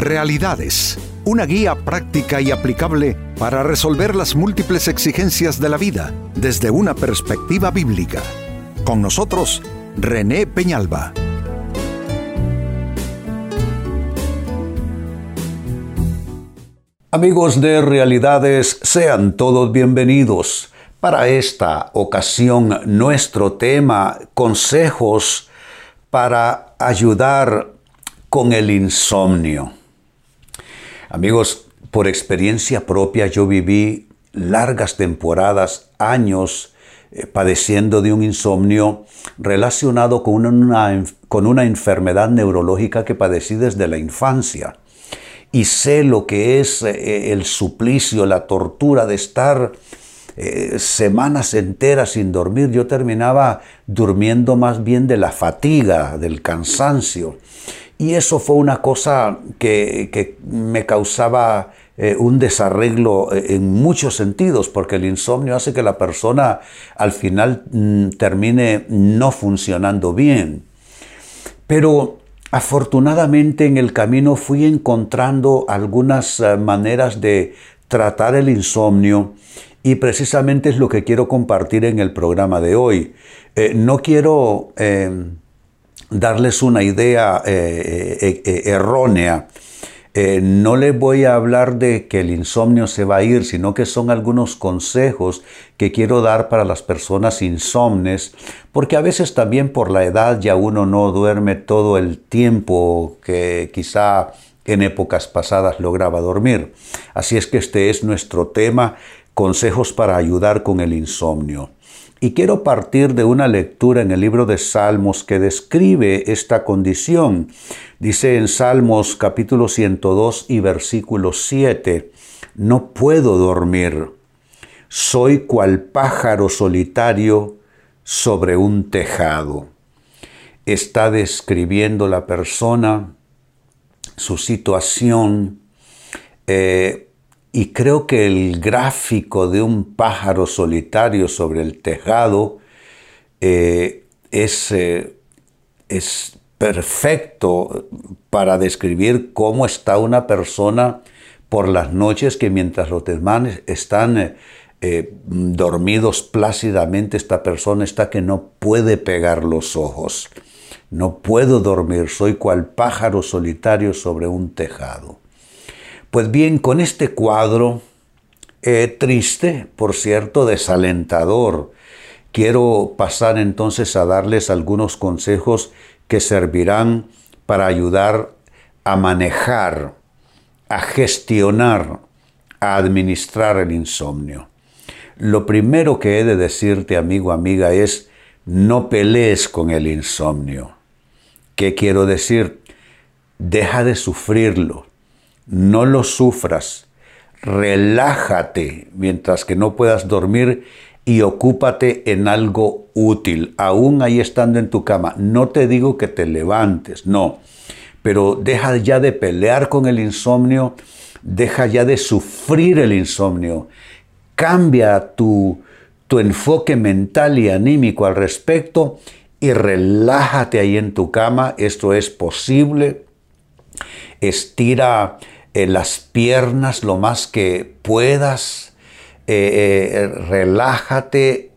Realidades, una guía práctica y aplicable para resolver las múltiples exigencias de la vida desde una perspectiva bíblica. Con nosotros, René Peñalba. Amigos de Realidades, sean todos bienvenidos. Para esta ocasión, nuestro tema, consejos para ayudar con el insomnio. Amigos, por experiencia propia yo viví largas temporadas, años, eh, padeciendo de un insomnio relacionado con una, enfermedad neurológica que padecí desde la infancia. Y sé lo que es eh, el suplicio, la tortura de estar eh, semanas enteras sin dormir. Yo terminaba durmiendo más bien de la fatiga, del cansancio. Y eso fue una cosa que, me causaba eh, un desarreglo eh, en muchos sentidos, porque el insomnio hace que la persona al final mm, termine no funcionando bien. Pero afortunadamente en el camino fui encontrando algunas eh, maneras de tratar el insomnio y precisamente es lo que quiero compartir en el programa de hoy. no quiero darles una idea eh, eh, eh, errónea. no les voy a hablar de que el insomnio se va a ir, sino que son algunos consejos que quiero dar para las personas insomnes, porque a veces también por la edad ya uno no duerme todo el tiempo que quizá en épocas pasadas lograba dormir. Así es que este es nuestro tema, consejos para ayudar con el insomnio. Y quiero partir de una lectura en el libro de Salmos que describe esta condición. Dice en Salmos capítulo 102 y versículo 7, no puedo dormir, soy cual pájaro solitario sobre un tejado. Está describiendo la persona su situación, eh, y creo que el gráfico de un pájaro solitario sobre el tejado eh, es, eh, es perfecto para describir cómo está una persona por las noches que mientras los demás están eh, dormidos plácidamente, esta persona está que no puede pegar los ojos. No puedo dormir, soy cual pájaro solitario sobre un tejado. Pues bien, con este cuadro eh, triste, por cierto, desalentador, quiero pasar entonces a darles algunos consejos que servirán para ayudar a manejar, a gestionar, a administrar el insomnio. Lo primero que he de decirte, amigo, amiga, es no pelees con el insomnio. ¿Qué quiero decir? Deja de sufrirlo no lo sufras, relájate mientras que no puedas dormir y ocúpate en algo útil, aún ahí estando en tu cama. No te digo que te levantes, no, pero deja ya de pelear con el insomnio, deja ya de sufrir el insomnio, cambia tu, tu enfoque mental y anímico al respecto y relájate ahí en tu cama, esto es posible. Estira en las piernas lo más que puedas, eh, eh, relájate,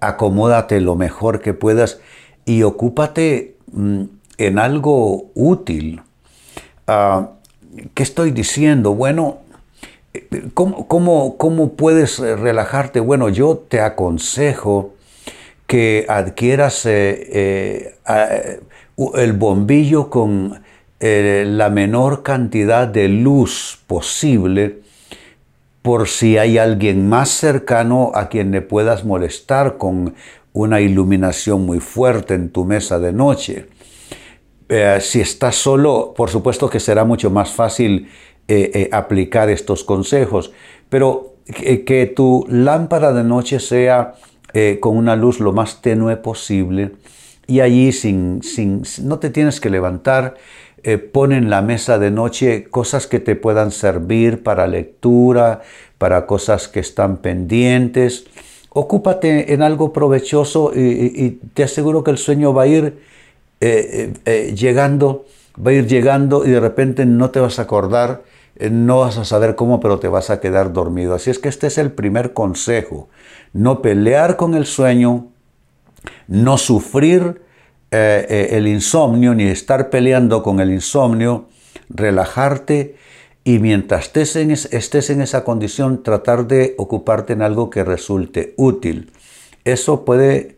acomódate lo mejor que puedas y ocúpate mm, en algo útil. Ah, ¿Qué estoy diciendo? Bueno, ¿cómo, cómo puedes relajarte? Bueno, yo te aconsejo que adquieras eh, el bombillo con eh, la menor cantidad de luz posible por si hay alguien más cercano a quien le puedas molestar con una iluminación muy fuerte en tu mesa de noche. Eh, si estás solo, por supuesto que será mucho más fácil eh, aplicar estos consejos, pero que, tu lámpara de noche sea con una luz lo más tenue posible y allí sin, sin, no te tienes que levantar, eh, pon en la mesa de noche cosas que te puedan servir para lectura, para cosas que están pendientes. Ocúpate en algo provechoso y, te aseguro que el sueño va a ir eh, eh, llegando va a ir llegando y de repente no te vas a acordar, eh, no vas a saber cómo, pero te vas a quedar dormido. Así es que este es el primer consejo. No pelear con el sueño, no sufrir eh, eh, el insomnio, ni estar peleando con el insomnio, relajarte y mientras estés en, estés en esa condición, tratar de ocuparte en algo que resulte útil. Eso puede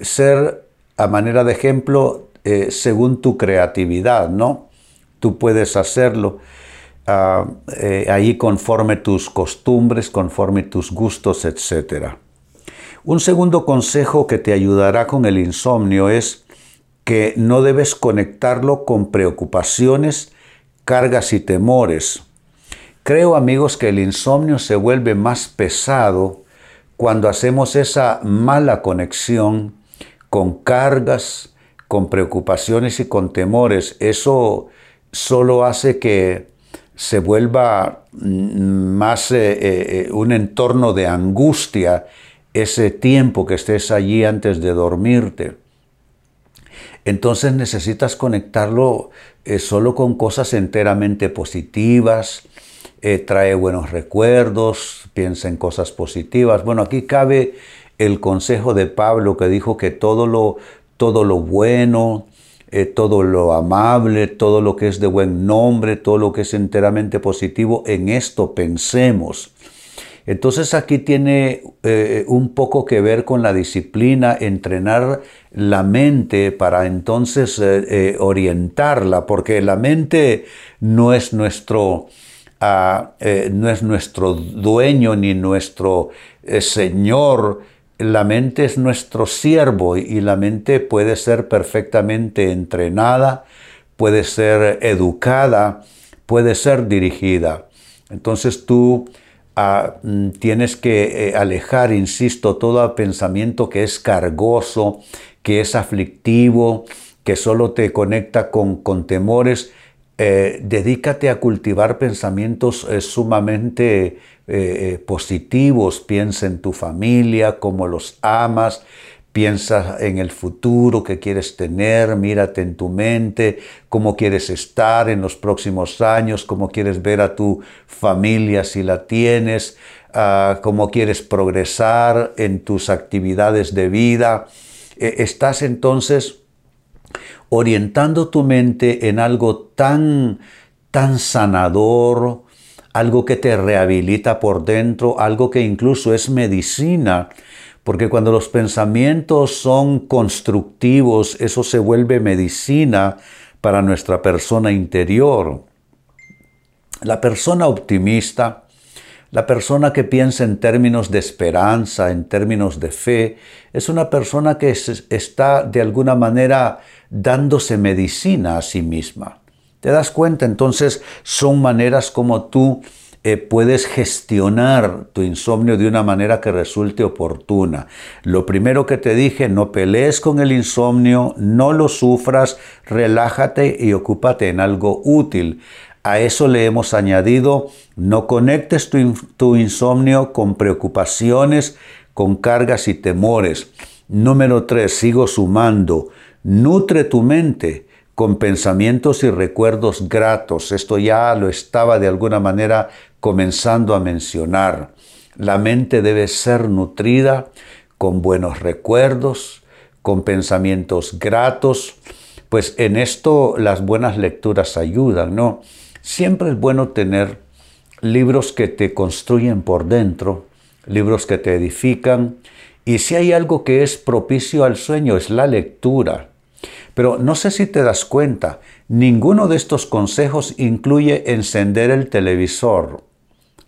ser, a manera de ejemplo, eh, según tu creatividad, ¿no? Tú puedes hacerlo ah, eh, ahí conforme tus costumbres, conforme tus gustos, etc. Un segundo consejo que te ayudará con el insomnio es que no debes conectarlo con preocupaciones, cargas y temores. Creo amigos que el insomnio se vuelve más pesado cuando hacemos esa mala conexión con cargas, con preocupaciones y con temores, eso solo hace que se vuelva mm, más eh, eh, un entorno de angustia ese tiempo que estés allí antes de dormirte. Entonces necesitas conectarlo eh, solo con cosas enteramente positivas, trae buenos recuerdos, piensa en cosas positivas. Bueno, aquí cabe el consejo de Pablo que dijo que todo lo, todo lo bueno, eh, todo lo amable, todo lo que es de buen nombre, todo lo que es enteramente positivo, en esto pensemos. Entonces aquí tiene eh, un poco que ver con la disciplina, entrenar la mente para entonces eh, orientarla, porque la mente no es nuestro, ah, no es nuestro dueño ni nuestro Señor, la mente es nuestro siervo y la mente puede ser perfectamente entrenada, puede ser educada, puede ser dirigida. Entonces tú mm, tienes que eh, alejar, insisto, todo pensamiento que es cargoso, que es aflictivo, que solo te conecta con, con temores. Eh, dedícate a cultivar pensamientos eh, sumamente positivos, piensa en tu familia, cómo los amas, piensa en el futuro que quieres tener, mírate en tu mente, cómo quieres estar en los próximos años, cómo quieres ver a tu familia si la tienes, ah, cómo quieres progresar en tus actividades de vida. Eh, estás entonces orientando tu mente en algo tan, tan sanador, algo que te rehabilita por dentro, algo que incluso es medicina, porque cuando los pensamientos son constructivos, eso se vuelve medicina para nuestra persona interior. La persona optimista, la persona que piensa en términos de esperanza, en términos de fe, es una persona que está de alguna manera dándose medicina a sí misma. ¿Te das cuenta? Entonces son maneras como tú eh, puedes gestionar tu insomnio de una manera que resulte oportuna. Lo primero que te dije, no pelees con el insomnio, no lo sufras, relájate y ocúpate en algo útil. A eso le hemos añadido, no conectes tu, tu insomnio con preocupaciones, con cargas y temores. Número tres, sigo sumando, nutre tu mente con pensamientos y recuerdos gratos. Esto ya lo estaba de alguna manera comenzando a mencionar. La mente debe ser nutrida con buenos recuerdos, con pensamientos gratos, pues en esto las buenas lecturas ayudan, ¿no? Siempre es bueno tener libros que te construyen por dentro, libros que te edifican, y si hay algo que es propicio al sueño es la lectura. Pero no sé si te das cuenta, ninguno de estos consejos incluye encender el televisor.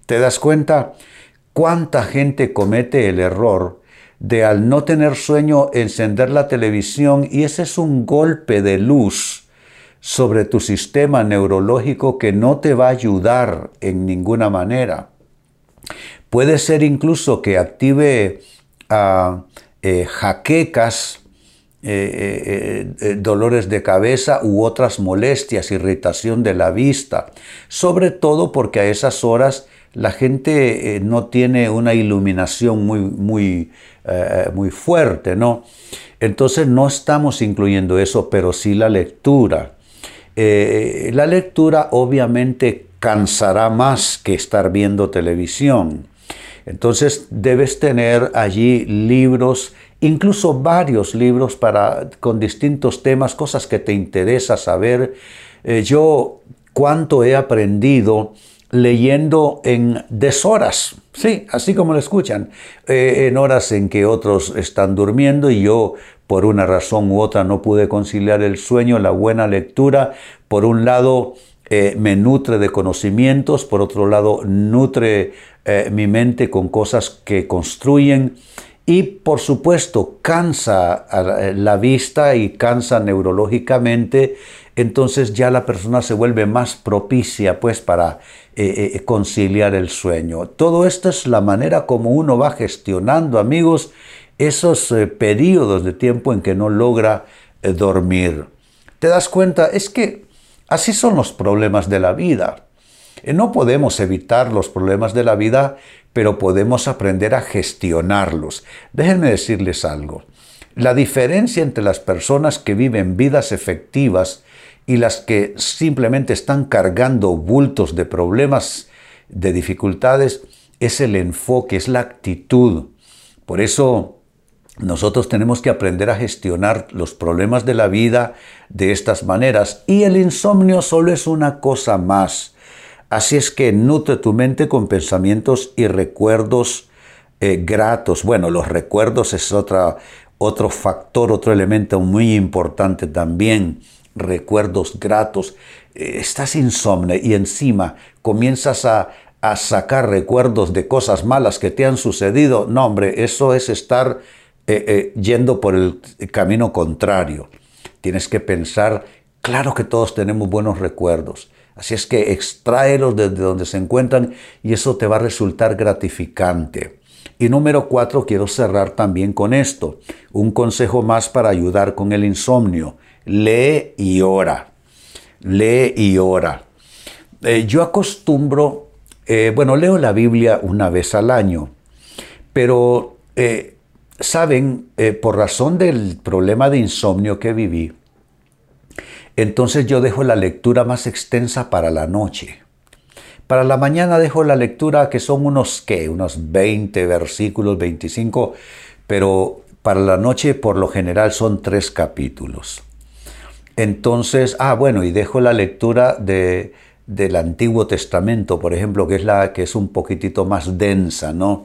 ¿Te das cuenta cuánta gente comete el error de al no tener sueño encender la televisión y ese es un golpe de luz sobre tu sistema neurológico que no te va a ayudar en ninguna manera? Puede ser incluso que active ah, eh, jaquecas eh, eh, dolores de cabeza u otras molestias, irritación de la vista, sobre todo porque a esas horas la gente no tiene una iluminación muy, muy, muy fuerte, ¿no? Entonces no estamos incluyendo eso, pero sí la lectura. Eh, la lectura obviamente cansará más que estar viendo televisión. Entonces debes tener allí libros, incluso varios libros para, con distintos temas, cosas que te interesa saber. Eh, yo cuánto he aprendido leyendo en deshoras, sí, así como lo escuchan, eh, en horas en que otros están durmiendo y yo por una razón u otra no pude conciliar el sueño, la buena lectura, por un lado eh, me nutre de conocimientos, por otro lado nutre eh, mi mente con cosas que construyen y por supuesto cansa la vista y cansa neurológicamente, entonces ya la persona se vuelve más propicia pues para eh, conciliar el sueño. Todo esto es la manera como uno va gestionando, amigos, esos periodos de tiempo en que no logra dormir. ¿Te das cuenta? Es que Así son los problemas de la vida. Eh, no podemos evitar los problemas de la vida, pero podemos aprender a gestionarlos. Déjenme decirles algo. La diferencia entre las personas que viven vidas efectivas y las que simplemente están cargando bultos de problemas, de dificultades, es el enfoque, es la actitud. Por eso nosotros tenemos que aprender a gestionar los problemas de la vida de estas maneras y el insomnio solo es una cosa más. Así es que nutre tu mente con pensamientos y recuerdos eh, gratos. Bueno, los recuerdos es otra, otro factor, otro elemento muy importante también. Recuerdos gratos. Eh, estás insomne y encima comienzas a, a sacar recuerdos de cosas malas que te han sucedido. No, hombre, eso es estar eh, eh, yendo por el camino contrario. Tienes que pensar, claro que todos tenemos buenos recuerdos. Así es que extráelos desde donde se encuentran y eso te va a resultar gratificante. Y número cuatro, quiero cerrar también con esto. Un consejo más para ayudar con el insomnio. Lee y ora. Lee y ora. Eh, yo acostumbro, bueno, leo la Biblia una vez al año, pero saben, eh, por razón del problema de insomnio que viví, entonces yo dejo la lectura más extensa para la noche. Para la mañana dejo la lectura que son unos, ¿qué? Unos 20 versículos, 25, pero para la noche por lo general son tres capítulos. Entonces, ah, bueno, y dejo la lectura de, del Antiguo Testamento, por ejemplo, que es la que es un poquitito más densa, ¿no?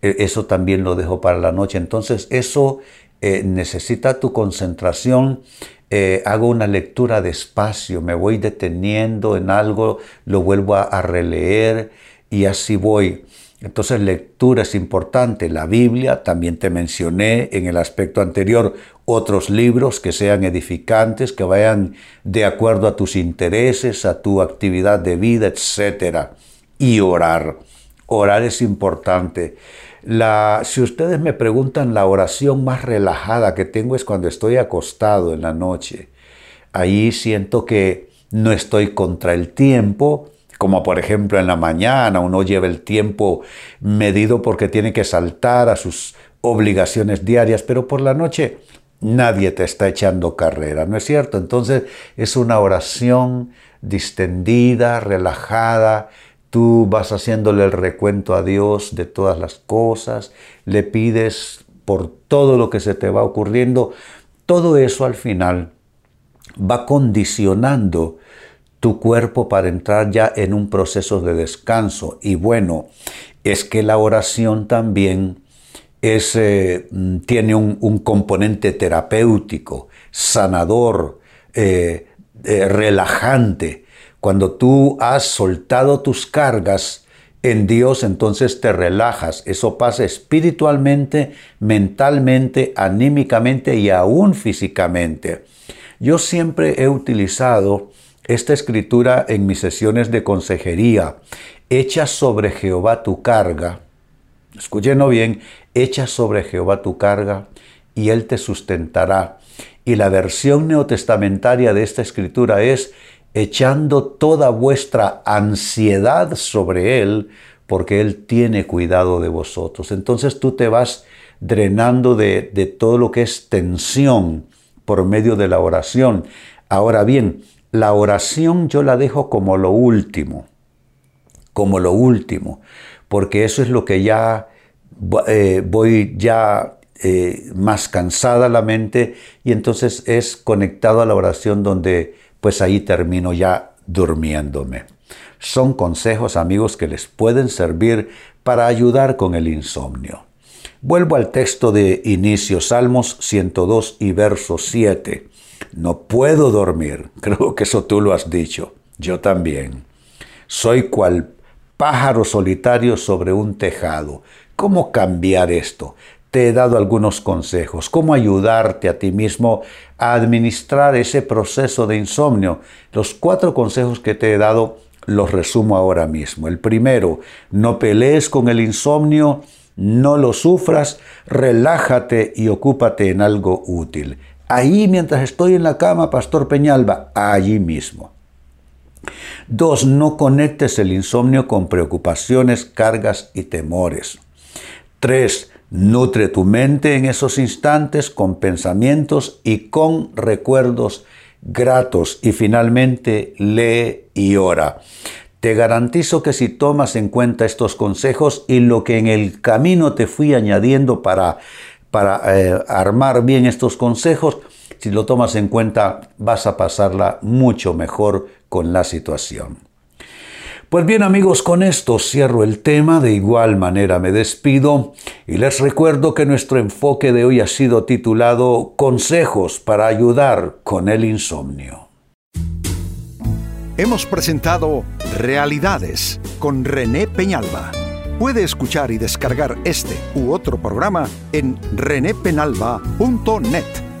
E, eso también lo dejo para la noche. Entonces eso eh, necesita tu concentración. Eh, hago una lectura despacio, me voy deteniendo en algo, lo vuelvo a, releer y así voy. Entonces lectura es importante, la Biblia, también te mencioné en el aspecto anterior otros libros que sean edificantes, que vayan de acuerdo a tus intereses, a tu actividad de vida, etc. Y orar. Orar es importante. La, si ustedes me preguntan, la oración más relajada que tengo es cuando estoy acostado en la noche. Ahí siento que no estoy contra el tiempo, como por ejemplo en la mañana uno lleva el tiempo medido porque tiene que saltar a sus obligaciones diarias, pero por la noche nadie te está echando carrera, ¿no es cierto? Entonces es una oración distendida, relajada, Tú vas haciéndole el recuento a Dios de todas las cosas, le pides por todo lo que se te va ocurriendo. Todo eso al final va condicionando tu cuerpo para entrar ya en un proceso de descanso. Y bueno, es que la oración también eh, tiene un, componente terapéutico, sanador, eh, eh, relajante. Cuando tú has soltado tus cargas en Dios, entonces te relajas. Eso pasa espiritualmente, mentalmente, anímicamente y aún físicamente. Yo siempre he utilizado esta escritura en mis sesiones de consejería. Echa sobre Jehová tu carga. Escúchenlo bien, echa sobre Jehová tu carga y Él te sustentará. Y la versión neotestamentaria de esta escritura es, echando toda vuestra ansiedad sobre Él, porque Él tiene cuidado de vosotros. Entonces tú te vas drenando de, todo lo que es tensión por medio de la oración. Ahora bien, la oración yo la dejo como lo último, como lo último, porque eso es lo que ya eh, voy ya eh, más cansada la mente y entonces es conectado a la oración donde pues ahí termino ya durmiéndome. Son consejos amigos que les pueden servir para ayudar con el insomnio. Vuelvo al texto de inicio, Salmos 102 y verso 7. No puedo dormir. Creo que eso tú lo has dicho. Yo también. Soy cual pájaro solitario sobre un tejado. ¿Cómo cambiar esto? Te he dado algunos consejos. ¿Cómo ayudarte a ti mismo a administrar ese proceso de insomnio? Los cuatro consejos que te he dado los resumo ahora mismo. El primero, no pelees con el insomnio, no lo sufras, relájate y ocúpate en algo útil ahí mientras estoy en la cama, Pastor Peñalba, allí mismo. Dos, no conectes el insomnio con preocupaciones, cargas y temores. Tres, nutre tu mente en esos instantes con pensamientos y con recuerdos gratos. Y finalmente, lee y ora. Te garantizo que si tomas en cuenta estos consejos y lo que en el camino te fui añadiendo para para eh, armar bien estos consejos, si lo tomas en cuenta vas a pasarla mucho mejor con la situación. Pues bien amigos, con esto cierro el tema, de igual manera me despido y les recuerdo que nuestro enfoque de hoy ha sido titulado Consejos para ayudar con el insomnio. Hemos presentado Realidades con René Peñalba. Puede escuchar y descargar este u otro programa en renépenalba.net.